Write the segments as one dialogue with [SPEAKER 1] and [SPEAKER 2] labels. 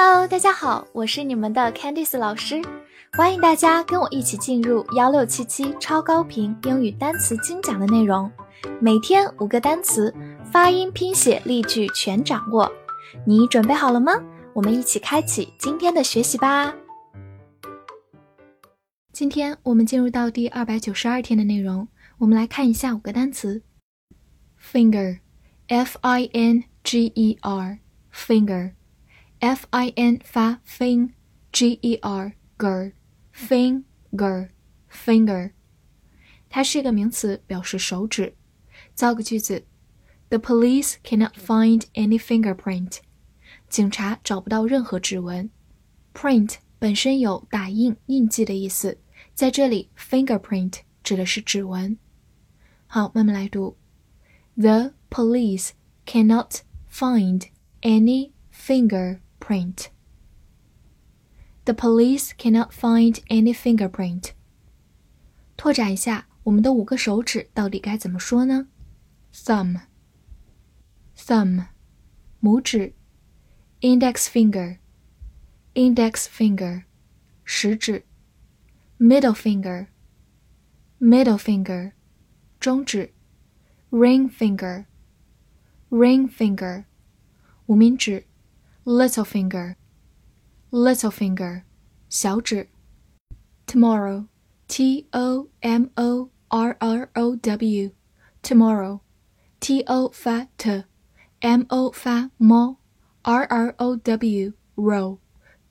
[SPEAKER 1] Hello，大家好，我是你们的 Candice 老师，欢迎大家跟我一起进入幺六七七超高频英语单词精讲的内容，每天五个单词，发音、拼写、例句全掌握，你准备好了吗？我们一起开启今天的学习吧。今天我们进入到第二百九十二天的内容，我们来看一下五个单词：finger，f i n g e r，finger。f i n 发 fin，g e r ger finger finger，它是一个名词，表示手指。造个句子：The police cannot find any fingerprint。警察找不到任何指纹。print 本身有打印、印记的意思，在这里 fingerprint 指的是指纹。好，慢慢来读：The police cannot find any finger。 print. The police cannot find any fingerprint. 拓展一下，我们的五个手指到底该怎么说呢？Thumb, thumb，拇指；index finger, index finger，食指；middle finger, middle finger，中指；ring finger, ring finger，无名指。 little finger, little finger, 小指。tomorrow, t o m o r r o w, tomorrow, t o 发 t，m o 发 m，r r o w row,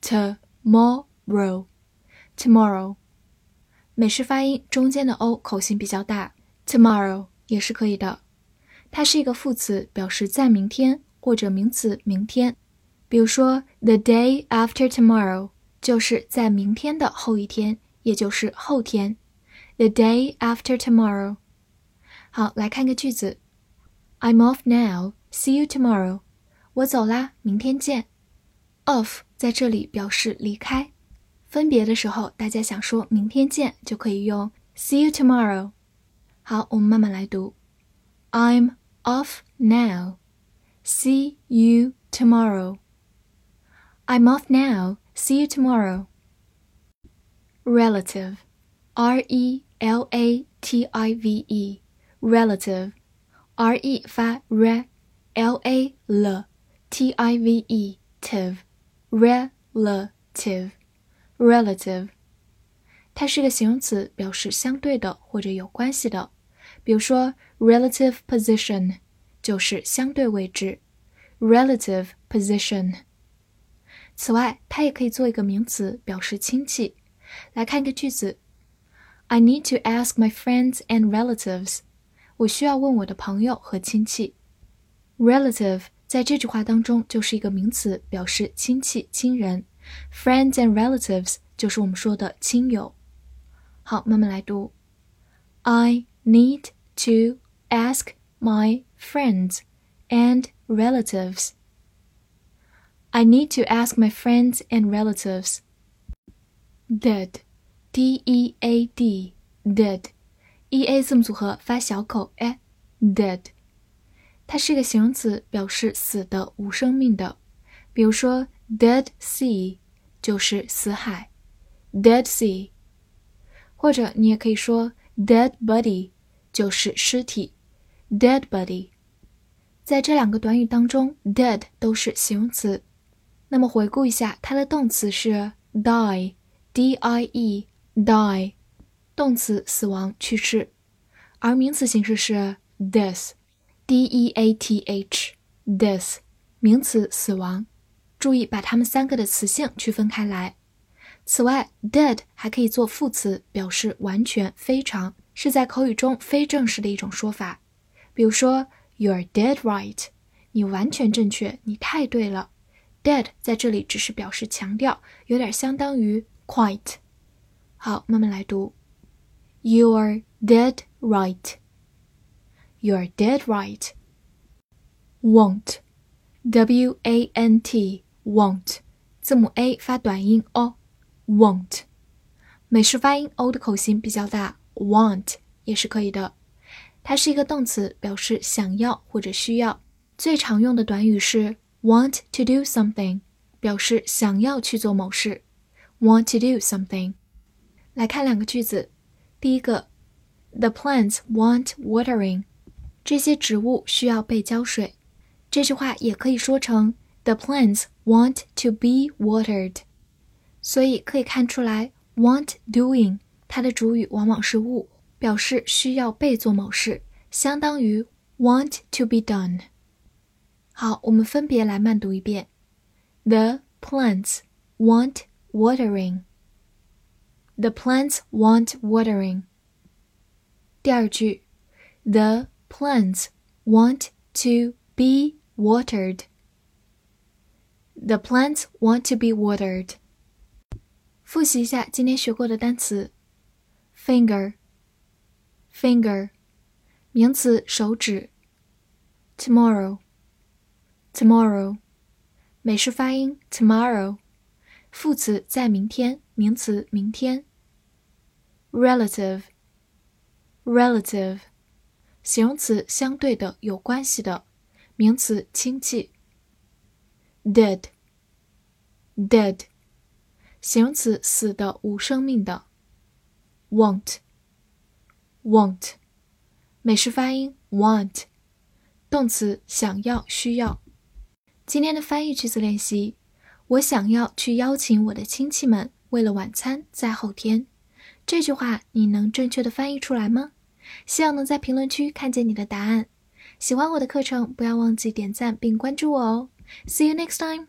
[SPEAKER 1] tomorrow, tomorrow。美式发音中间的 o 口型比较大，tomorrow 也是可以的。它是一个副词，表示在明天，或者名词明天。 比如说，the day after tomorrow 就是在明天的后一天，也就是后天。the day after tomorrow。好，来看个句子：I'm off now. See you tomorrow. 我走啦，明天见。off 在这里表示离开。分别的时候，大家想说明天见，就可以用 see you tomorrow。好，我们慢慢来读：I'm off now. See you tomorrow. I'm off now. See you tomorrow. Relative, R E L A T I V E, relative, R E 发 re，L A L T I V E tive, relative, relative，它是个形容词，表示相对的或者有关系的。比如说，relative position 就是相对位置，relative position。 此外，它也可以做一个名词，表示亲戚。来看一个句子：I need to ask my friends and relatives。我需要问我的朋友和亲戚。Relative 在这句话当中就是一个名词，表示亲戚、亲人。Friends and relatives 就是我们说的亲友。好，慢慢来读：I need to ask my friends and relatives。 I need to ask my friends and relatives. Dead, D-E-A-D, dead, E-A 字母组合发小口 a，dead，它是一个形容词，表示死的、无生命的。比如说，dead sea 就是死海，dead sea。或者你也可以说，dead body 就是尸体，dead body。在这两个短语当中，dead 都是形容词。 那么回顾一下，它的动词是 die，d-i-e，die，动词死亡、去世，而名词形式是 death，d-e-a-t-h，death，名词死亡。注意把它们三个的词性区分开来。此外，dead 还可以做副词，表示完全、非常，是在口语中非正式的一种说法。比如说，You're dead right，你完全正确，你太对了。Dead 在这里只是表示强调，有点相当于 quite。好，慢慢来读。You are dead right. You are dead right. Won't, W-A-N-T, won't，字母 A 发短音 o，won't。美式发音 o 的口型比较大，want 也是可以的。它是一个动词，表示想要或者需要。最常用的短语是。want to do something, 表示想要去做某事，want to do something。来看两个句子，第一个，The plants want watering。这些植物需要被浇水。这句话也可以说成 The plants want to be watered。所以可以看出来，want doing 它的主语往往是物，表示需要被做某事，相当于 want to be done。 好，我们分别来慢读一遍。The plants want watering. The plants want watering. 第二句，The plants want to be watered. The plants want to be watered. 复习一下今天学过的单词：finger，finger，名词，手指 Tomorrow，。美式发音 tomorrow，副词在明天，名词明天。relative，relative，形容词相对的，有关系的，名词亲戚。dead，dead，形容词死的，无生命的。want，want，美式发音 want，动词想要，需要。今天的翻译句子练习：我想要去邀请我的亲戚们，为了晚餐在后天。这句话你能正确的翻译出来吗？希望能在评论区看见你的答案。喜欢我的课程，不要忘记点赞并关注我哦。See you next time.